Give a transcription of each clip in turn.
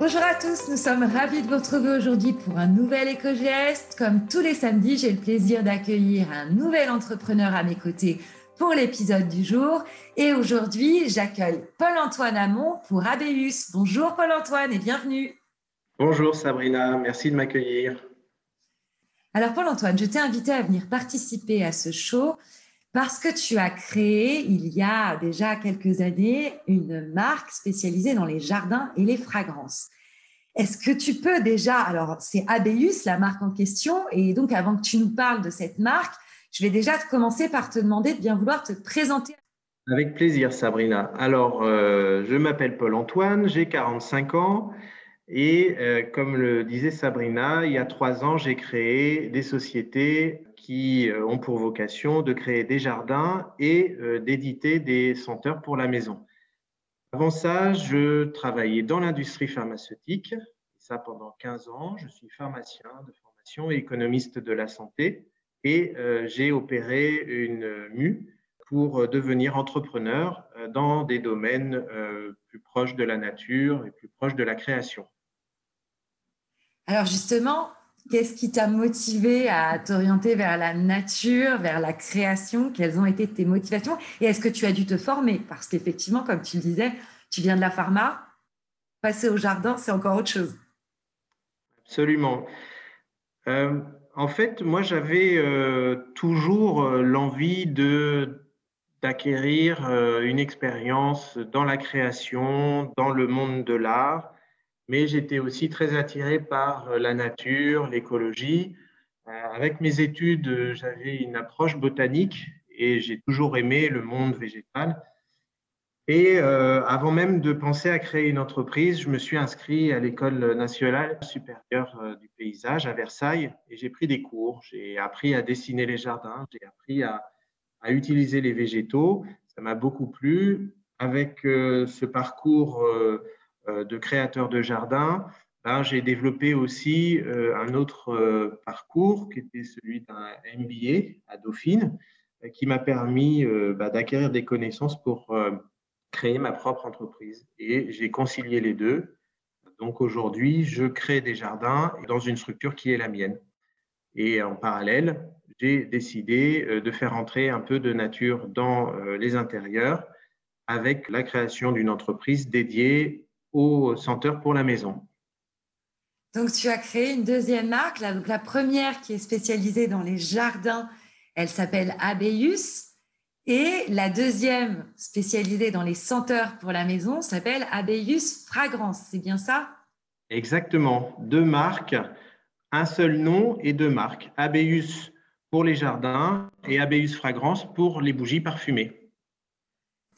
Bonjour à tous, nous sommes ravis de vous retrouver aujourd'hui pour un nouvel éco-geste. Comme tous les samedis, j'ai le plaisir d'accueillir un nouvel entrepreneur à mes côtés pour l'épisode du jour. Et aujourd'hui, j'accueille Paul-Antoine Hamon pour Abeus. Bonjour Paul-Antoine et bienvenue. Bonjour Sabrina, merci de m'accueillir. Alors Paul-Antoine, je t'ai invité à venir participer à ce show parce que tu as créé, il y a déjà quelques années, une marque spécialisée dans les jardins et les fragrances. Est-ce que tu peux déjà, alors c'est Abeus, la marque en question, et donc avant que tu nous parles de cette marque, je vais déjà commencer par te demander de bien vouloir te présenter. Avec plaisir, Sabrina. Alors, euh, je m'appelle Paul-Antoine, j'ai 45 ans. Et euh, comme le disait Sabrina, il y a trois ans, j'ai créé des sociétés qui euh, ont pour vocation de créer des jardins et euh, d'éditer des senteurs pour la maison. Avant ça, je travaillais dans l'industrie pharmaceutique, ça pendant 15 ans. Je suis pharmacien de formation et économiste de la santé et j'ai opéré une mue pour devenir entrepreneur dans des domaines plus proches de la nature et plus proches de la création. Alors justement, qu'est-ce qui t'a motivé à t'orienter vers la nature, vers la création? Quelles ont été tes motivations? Et est-ce que tu as dû te former? Parce qu'effectivement, comme tu le disais, tu viens de la pharma, passer au jardin, c'est encore autre chose. Absolument. Euh, en fait, moi, j'avais euh, toujours euh, l'envie de d'acquérir une expérience dans la création, dans le monde de l'art mais j'étais aussi très attiré par euh, la nature, l'écologie. Euh, avec mes études, euh, j'avais une approche botanique et j'ai toujours aimé le monde végétal. Et avant même de penser à créer une entreprise, je me suis inscrit à l'école nationale supérieure du paysage à Versailles et j'ai pris des cours. J'ai appris à dessiner les jardins, j'ai appris à, utiliser les végétaux. Ça m'a beaucoup plu. Avec ce parcours de créateur de jardin, ben, j'ai développé aussi euh, un autre euh, parcours qui était celui d'un MBA à Dauphine, qui m'a permis ben, d'acquérir des connaissances pour créer ma propre entreprise. Et j'ai concilié les deux. Donc aujourd'hui, je crée des jardins dans une structure qui est la mienne. Et en parallèle, j'ai décidé de faire entrer un peu de nature dans les intérieurs avec la création d'une entreprise dédiée au senteur pour la maison. Donc, tu as créé une deuxième marque. donc, la première qui est spécialisée dans les jardins, elle s'appelle Abeus. Et la deuxième spécialisée dans les senteurs pour la maison s'appelle Abeus Fragrance. C'est bien ça? Exactement. Deux marques, un seul nom et deux marques. Abeus pour les jardins et Abeus Fragrance pour les bougies parfumées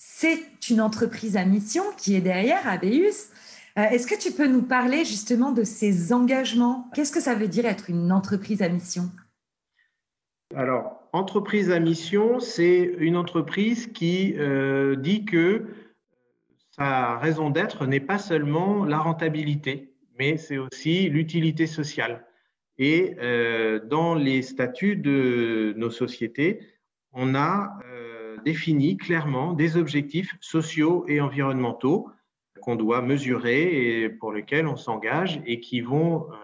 c'est une entreprise à mission qui est derrière Abeus. Euh, est-ce que tu peux nous parler justement de ces engagements? Qu'est-ce que ça veut dire être une entreprise à mission? Alors, entreprise à mission, c'est une entreprise qui euh, dit que sa raison d'être n'est pas seulement la rentabilité, mais c'est aussi l'utilité sociale. Et euh, dans les statuts de nos sociétés, on a définit clairement des objectifs sociaux et environnementaux qu'on doit mesurer et pour lesquels on s'engage et qui vont euh,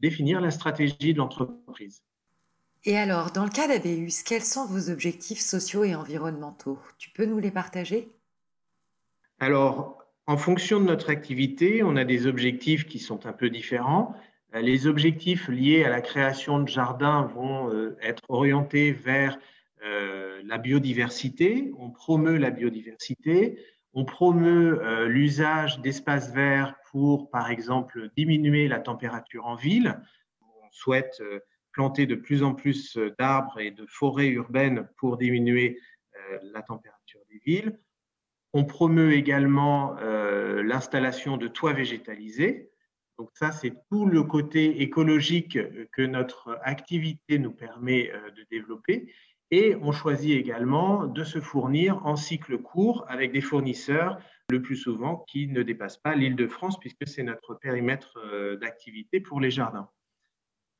définir la stratégie de l'entreprise. Et alors, dans le cas d'Abeus, quels sont vos objectifs sociaux et environnementaux? Tu peux nous les partager? Alors, en fonction de notre activité, on a des objectifs qui sont un peu différents. Les objectifs liés à la création de jardins vont euh, être orientés vers euh, la biodiversité, on promeut la biodiversité, on promeut euh, l'usage d'espaces verts pour, par exemple, diminuer la température en ville. On souhaite euh, planter de plus en plus d'arbres et de forêts urbaines pour diminuer la température des villes. On promeut également l'installation de toits végétalisés. Donc ça, c'est tout le côté écologique que notre activité nous permet de développer. Et on choisit également de se fournir en cycle court avec des fournisseurs, le plus souvent, qui ne dépassent pas l'île de France, puisque c'est notre périmètre euh, d'activité pour les jardins.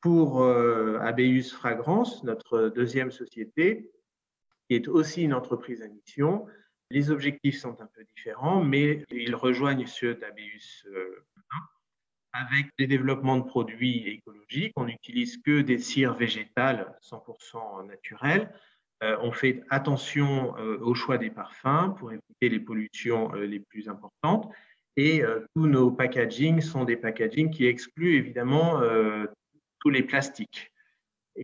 Pour euh, Abeus Fragrance, notre deuxième société, qui est aussi une entreprise à mission, les objectifs sont un peu différents, mais ils rejoignent ceux d'Abeus. Avec les développements de produits écologiques. On n'utilise que des cires végétales 100% naturelles. Euh, on fait attention euh, au choix des parfums pour éviter les pollutions euh, les plus importantes. Et tous nos packagings sont des packagings qui excluent évidemment tous les plastiques.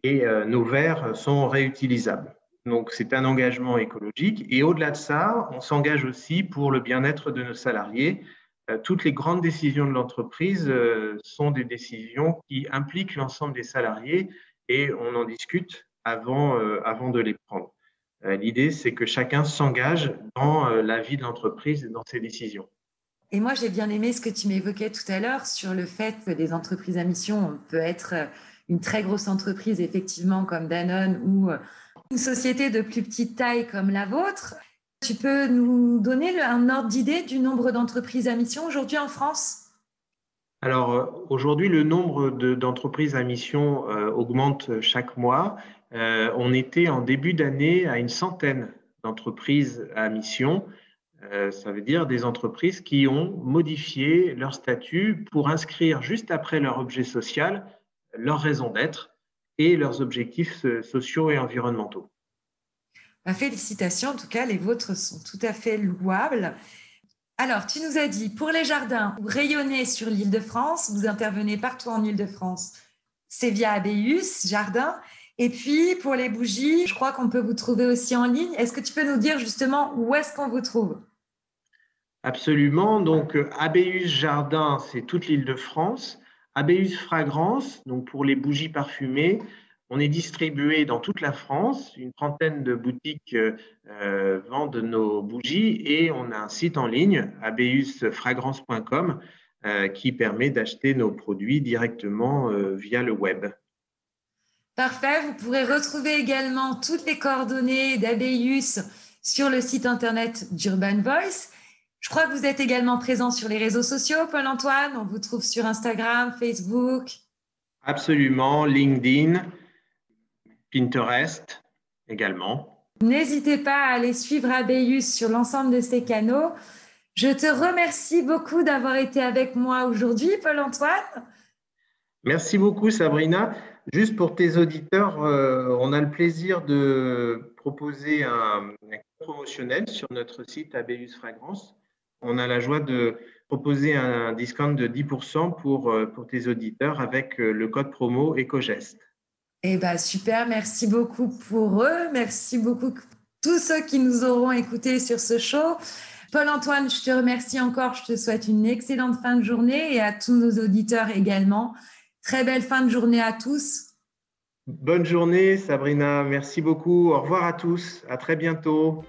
Et nos verres sont réutilisables. Donc c'est un engagement écologique. Et au-delà de ça, on s'engage aussi pour le bien-être de nos salariés. Toutes les grandes décisions de l'entreprise sont des décisions qui impliquent l'ensemble des salariés et on en discute avant, avant de les prendre. Euh, l'idée, c'est que chacun s'engage dans euh, la vie de l'entreprise et dans ses décisions. Et moi, j'ai bien aimé ce que tu m'évoquais tout à l'heure sur le fait que des entreprises à mission peuvent être euh, une très grosse entreprise, effectivement, comme Danone, ou une société de plus petite taille comme la vôtre. Tu peux nous donner un ordre d'idée du nombre d'entreprises à mission aujourd'hui en France? Alors aujourd'hui, le nombre d'entreprises à mission augmente chaque mois. Euh, on était en début d'année à une centaine d'entreprises à mission. Euh, ça veut dire des entreprises qui ont modifié leur statut pour inscrire juste après leur objet social leur raison d'être et leurs objectifs sociaux et environnementaux. Bah, félicitations, en tout cas, les vôtres sont tout à fait louables. Alors, tu nous as dit, pour les jardins, vous rayonnez sur l'île de France, vous intervenez partout en île de France. C'est via Abéus Jardin. Et puis, pour les bougies, je crois qu'on peut vous trouver aussi en ligne. Est-ce que tu peux nous dire justement où est-ce qu'on vous trouve? Absolument. Donc, euh, Abéus Jardin, c'est toute l'île de France. Abéus Fragrance, donc pour les bougies parfumées, on est distribué dans toute la France. Une trentaine de boutiques euh, euh, vendent nos bougies et on a un site en ligne, abeusfragrance.com, qui permet d'acheter nos produits directement via le web. Parfait. Vous pourrez retrouver également toutes les coordonnées d'Abeus sur le site internet d'Urban Voice. Je crois que vous êtes également présent sur les réseaux sociaux, Paul-Antoine. On vous trouve sur Instagram, Facebook. Absolument, LinkedIn, Pinterest également. N'hésitez pas à aller suivre Abeus sur l'ensemble de ces canaux. Je te remercie beaucoup d'avoir été avec moi aujourd'hui, Paul-Antoine. Merci beaucoup, Sabrina. Juste pour tes auditeurs, euh, on a le plaisir de proposer un, un promotionnel sur notre site Abelus Fragrance. On a la joie de proposer un discount de 10% pour, euh, pour tes auditeurs avec euh, le code promo EcoGest. Eh bien, super, merci beaucoup pour eux. Merci beaucoup tous ceux qui nous auront écoutés sur ce show. Paul-Antoine, je te remercie encore. Je te souhaite une excellente fin de journée et à tous nos auditeurs également. Très belle fin de journée à tous. Bonne journée, Sabrina. Merci beaucoup. Au revoir à tous. À très bientôt.